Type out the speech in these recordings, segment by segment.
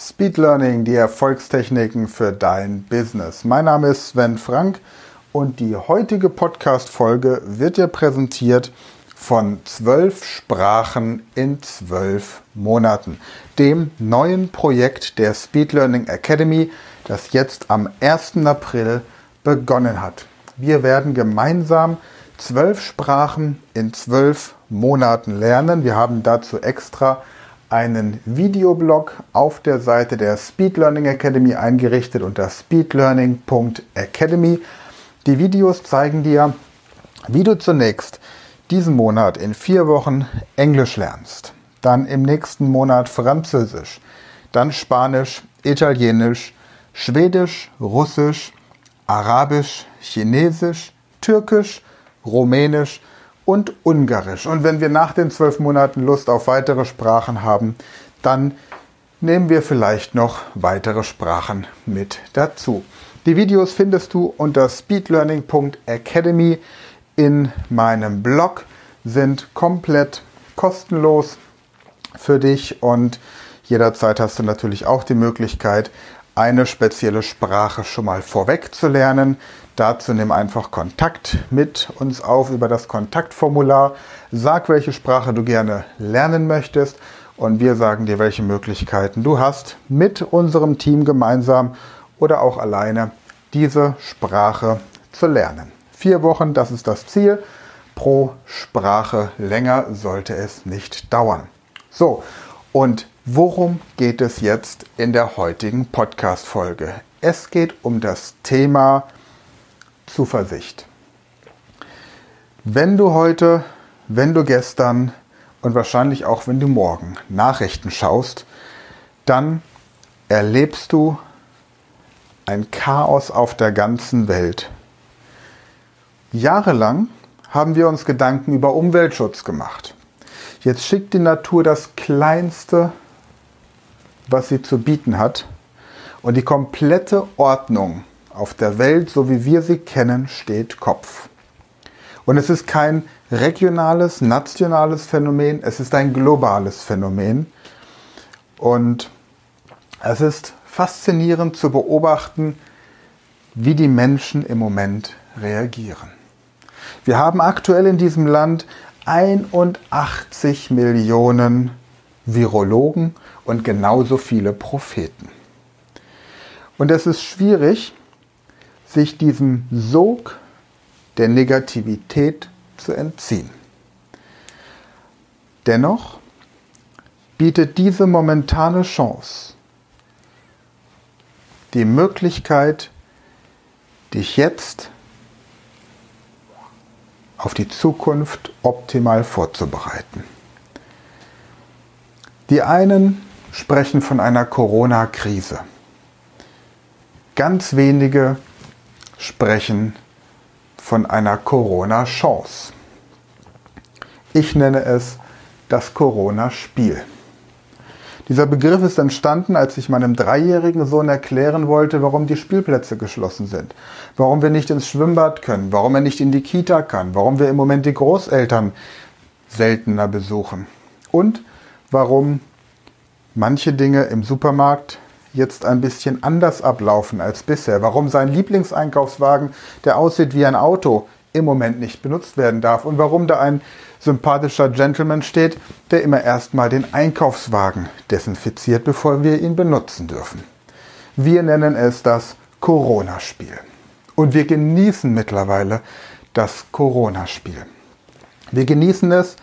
Speed Learning, die Erfolgstechniken für dein Business. Mein Name ist Sven Frank und die heutige Podcast-Folge wird dir präsentiert von zwölf Sprachen in zwölf Monaten, dem neuen Projekt der Speed Learning Academy, das jetzt am 1. April begonnen hat. Wir werden gemeinsam zwölf Sprachen in zwölf Monaten lernen. Wir haben dazu extra einen Videoblog auf der Seite der Speed Learning Academy eingerichtet unter speedlearning.academy. Die Videos zeigen dir, wie du zunächst diesen Monat in vier Wochen Englisch lernst, dann im nächsten Monat Französisch, dann Spanisch, Italienisch, Schwedisch, Russisch, Arabisch, Chinesisch, Türkisch, Rumänisch und Ungarisch. Und wenn wir nach den zwölf Monaten Lust auf weitere Sprachen haben, dann nehmen wir vielleicht noch weitere Sprachen mit dazu. Die Videos findest du unter speedlearning.academy in meinem Blog, sind komplett kostenlos für dich und jederzeit hast du natürlich auch die Möglichkeit, eine spezielle Sprache schon mal vorweg zu lernen. Dazu nimm einfach Kontakt mit uns auf über das Kontaktformular. Sag, welche Sprache du gerne lernen möchtest und wir sagen dir, welche Möglichkeiten du hast, mit unserem Team gemeinsam oder auch alleine diese Sprache zu lernen. Vier Wochen, das ist das Ziel. Pro Sprache länger sollte es nicht dauern. So, und worum geht es jetzt in der heutigen Podcast-Folge? Es geht um das Thema Zuversicht. Wenn du heute, wenn du gestern und wahrscheinlich auch wenn du morgen Nachrichten schaust, dann erlebst du ein Chaos auf der ganzen Welt. Jahrelang haben wir uns Gedanken über Umweltschutz gemacht. Jetzt schickt die Natur das Kleinste, was sie zu bieten hat, und die komplette Ordnung auf der Welt, so wie wir sie kennen, steht Kopf. Und es ist kein regionales, nationales Phänomen, es ist ein globales Phänomen. Und es ist faszinierend zu beobachten, wie die Menschen im Moment reagieren. Wir haben aktuell in diesem Land 81 Millionen Virologen und genauso viele Propheten. Und es ist schwierig, sich diesem Sog der Negativität zu entziehen. Dennoch bietet diese momentane Chance die Möglichkeit, dich jetzt auf die Zukunft optimal vorzubereiten. Die einen sprechen von einer Corona-Krise. Ganz wenige sprechen von einer Corona-Chance. Ich nenne es das Corona-Spiel. Dieser Begriff ist entstanden, als ich meinem dreijährigen Sohn erklären wollte, warum die Spielplätze geschlossen sind, warum wir nicht ins Schwimmbad können, warum er nicht in die Kita kann, warum wir im Moment die Großeltern seltener besuchen und warum manche Dinge im Supermarkt jetzt ein bisschen anders ablaufen als bisher. Warum sein Lieblingseinkaufswagen, der aussieht wie ein Auto, im Moment nicht benutzt werden darf und warum da ein sympathischer Gentleman steht, der immer erstmal den Einkaufswagen desinfiziert, bevor wir ihn benutzen dürfen. Wir nennen es das Corona-Spiel. Und wir genießen mittlerweile das Corona-Spiel. Wir genießen es,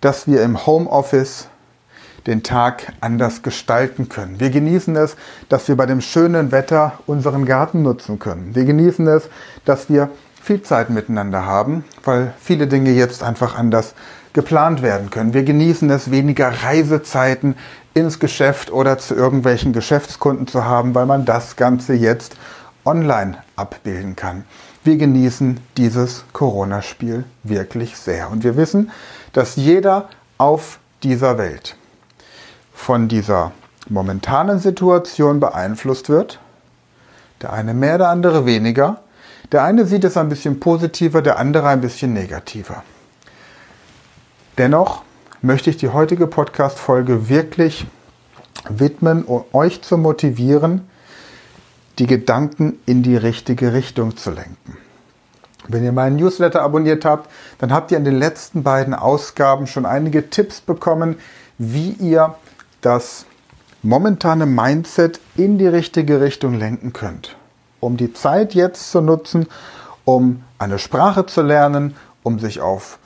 dass wir im Homeoffice den Tag anders gestalten können. Wir genießen es, dass wir bei dem schönen Wetter unseren Garten nutzen können. Wir genießen es, dass wir viel Zeit miteinander haben, weil viele Dinge jetzt einfach anders geplant werden können. Wir genießen es, weniger Reisezeiten ins Geschäft oder zu irgendwelchen Geschäftskunden zu haben, weil man das Ganze jetzt online abbilden kann. Wir genießen dieses Corona-Spiel wirklich sehr. Und wir wissen, dass jeder auf dieser Welt von dieser momentanen Situation beeinflusst wird. Der eine mehr, der andere weniger. Der eine sieht es ein bisschen positiver, der andere ein bisschen negativer. Dennoch möchte ich die heutige Podcast-Folge wirklich widmen, um euch zu motivieren, die Gedanken in die richtige Richtung zu lenken. Wenn ihr meinen Newsletter abonniert habt, dann habt ihr in den letzten beiden Ausgaben schon einige Tipps bekommen, wie ihr das momentane Mindset in die richtige Richtung lenken könnt. Um die Zeit jetzt zu nutzen, um eine Sprache zu lernen, um sich auf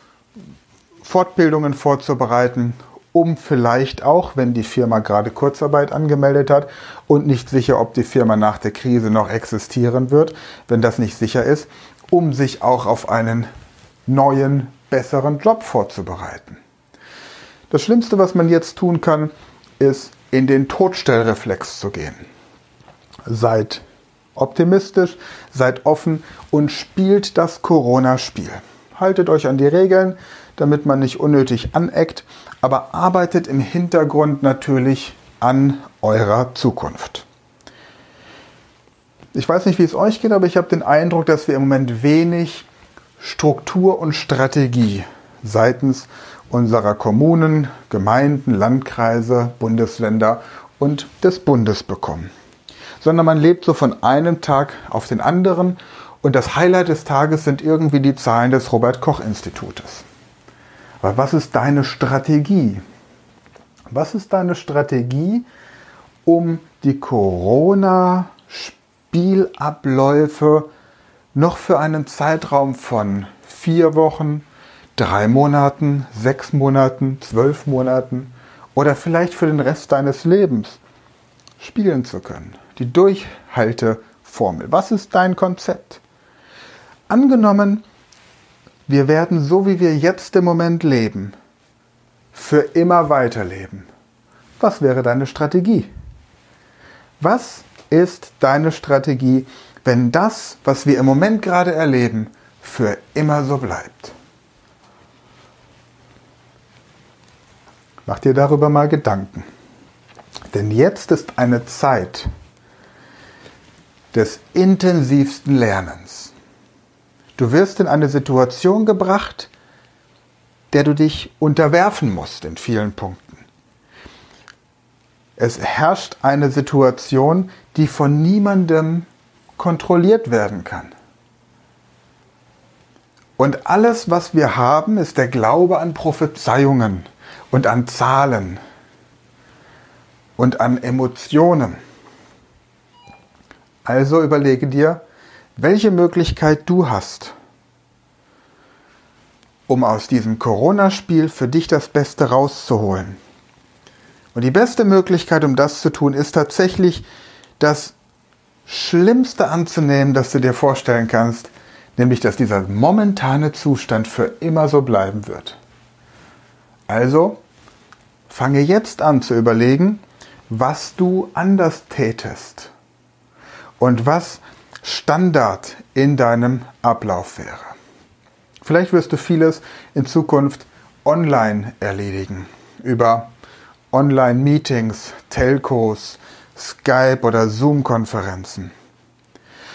Fortbildungen vorzubereiten, um vielleicht auch, wenn die Firma gerade Kurzarbeit angemeldet hat und nicht sicher, ob die Firma nach der Krise noch existieren wird, wenn das nicht sicher ist, um sich auch auf einen neuen, besseren Job vorzubereiten. Das Schlimmste, was man jetzt tun kann, ist in den Todstellreflex zu gehen. Seid optimistisch, seid offen und spielt das Corona-Spiel. Haltet euch an die Regeln, damit man nicht unnötig aneckt, aber arbeitet im Hintergrund natürlich an eurer Zukunft. Ich weiß nicht, wie es euch geht, aber ich habe den Eindruck, dass wir im Moment wenig Struktur und Strategie seitens unserer Kommunen, Gemeinden, Landkreise, Bundesländer und des Bundes bekommen. Sondern man lebt so von einem Tag auf den anderen und das Highlight des Tages sind irgendwie die Zahlen des Robert Koch Institutes. Aber was ist deine Strategie? Was ist deine Strategie, um die Corona-Spielabläufe noch für einen Zeitraum von vier Wochen, drei Monaten, sechs Monaten, zwölf Monaten oder vielleicht für den Rest deines Lebens spielen zu können. Die Durchhalteformel. Was ist dein Konzept? Angenommen, wir werden so wie wir jetzt im Moment leben, für immer weiterleben. Was wäre deine Strategie? Was ist deine Strategie, wenn das, was wir im Moment gerade erleben, für immer so bleibt? Mach dir darüber mal Gedanken. Denn jetzt ist eine Zeit des intensivsten Lernens. Du wirst in eine Situation gebracht, der du dich unterwerfen musst in vielen Punkten. Es herrscht eine Situation, die von niemandem kontrolliert werden kann. Und alles, was wir haben, ist der Glaube an Prophezeiungen und an Zahlen und an Emotionen. Also überlege dir, welche Möglichkeit du hast, um aus diesem Corona-Spiel für dich das Beste rauszuholen. Und die beste Möglichkeit, um das zu tun, ist tatsächlich das Schlimmste anzunehmen, das du dir vorstellen kannst, nämlich dass dieser momentane Zustand für immer so bleiben wird. Also fange jetzt an zu überlegen, was du anders tätest und was Standard in deinem Ablauf wäre. Vielleicht wirst du vieles in Zukunft online erledigen, über Online-Meetings, Telcos, Skype oder Zoom-Konferenzen.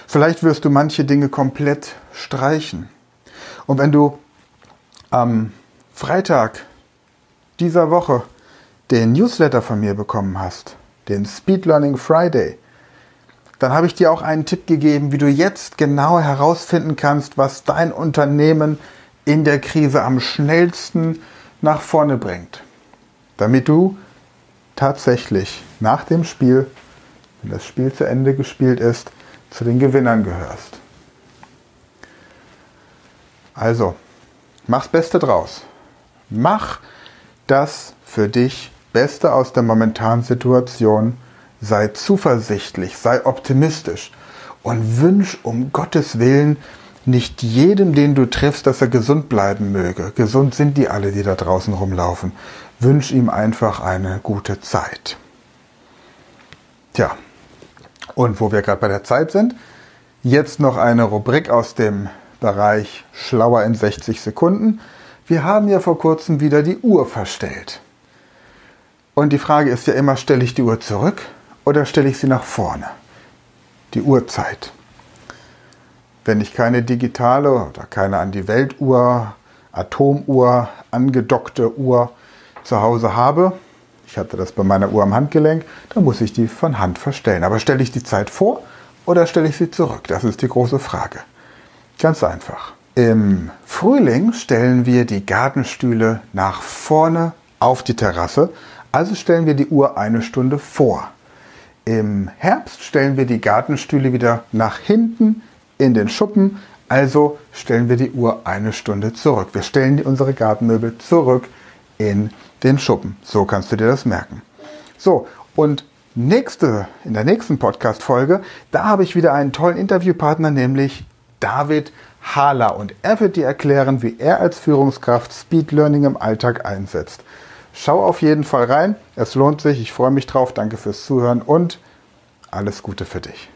Vielleicht wirst du manche Dinge komplett streichen. Und wenn du am Freitag dieser Woche den Newsletter von mir bekommen hast, den Speed Learning Friday, dann habe ich dir auch einen Tipp gegeben, wie du jetzt genau herausfinden kannst, was dein Unternehmen in der Krise am schnellsten nach vorne bringt, damit du tatsächlich nach dem Spiel, wenn das Spiel zu Ende gespielt ist, zu den Gewinnern gehörst. Also, mach's Beste draus. Mach das für dich Beste aus der momentanen Situation. Sei zuversichtlich, sei optimistisch und wünsch um Gottes Willen nicht jedem, den du triffst, dass er gesund bleiben möge. Gesund sind die alle, die da draußen rumlaufen. Wünsch ihm einfach eine gute Zeit. Tja, und wo wir gerade bei der Zeit sind, jetzt noch eine Rubrik aus dem Bereich Schlauer in 60 Sekunden. Wir haben ja vor kurzem wieder die Uhr verstellt. Und die Frage ist ja immer, stelle ich die Uhr zurück oder stelle ich sie nach vorne? Die Uhrzeit. Wenn ich keine digitale oder keine an die Weltuhr, Atomuhr, angedockte Uhr zu Hause habe, Ich hatte das bei meiner Uhr am Handgelenk, da muss ich die von Hand verstellen. Aber stelle ich die Zeit vor oder stelle ich sie zurück? Das ist die große Frage. Ganz einfach. Im Frühling stellen wir die Gartenstühle nach vorne auf die Terrasse, also stellen wir die Uhr eine Stunde vor. Im Herbst stellen wir die Gartenstühle wieder nach hinten in den Schuppen, also stellen wir die Uhr eine Stunde zurück. Wir stellen unsere Gartenmöbel zurück in den Schuppen. So kannst du dir das merken. So, und nächste, in der nächsten Podcast-Folge, da habe ich wieder einen tollen Interviewpartner, nämlich David Hala. Und er wird dir erklären, wie er als Führungskraft Speed Learning im Alltag einsetzt. Schau auf jeden Fall rein. Es lohnt sich. Ich freue mich drauf. Danke fürs Zuhören und alles Gute für dich.